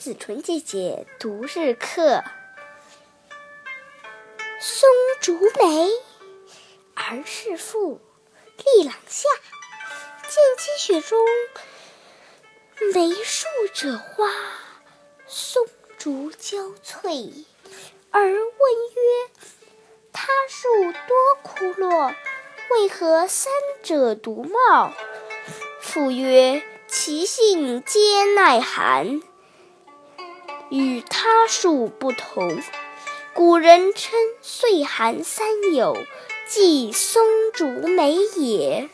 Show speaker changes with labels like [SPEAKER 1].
[SPEAKER 1] 子纯姐姐读日课。松竹梅，儿时赋，历朗下。见积雪中，梅树者花，松竹交翠。而问曰：“他树多枯落，为何三者独茂？”父曰：“其性皆耐寒，与他树不同。古人称岁寒三友，即松竹梅也。”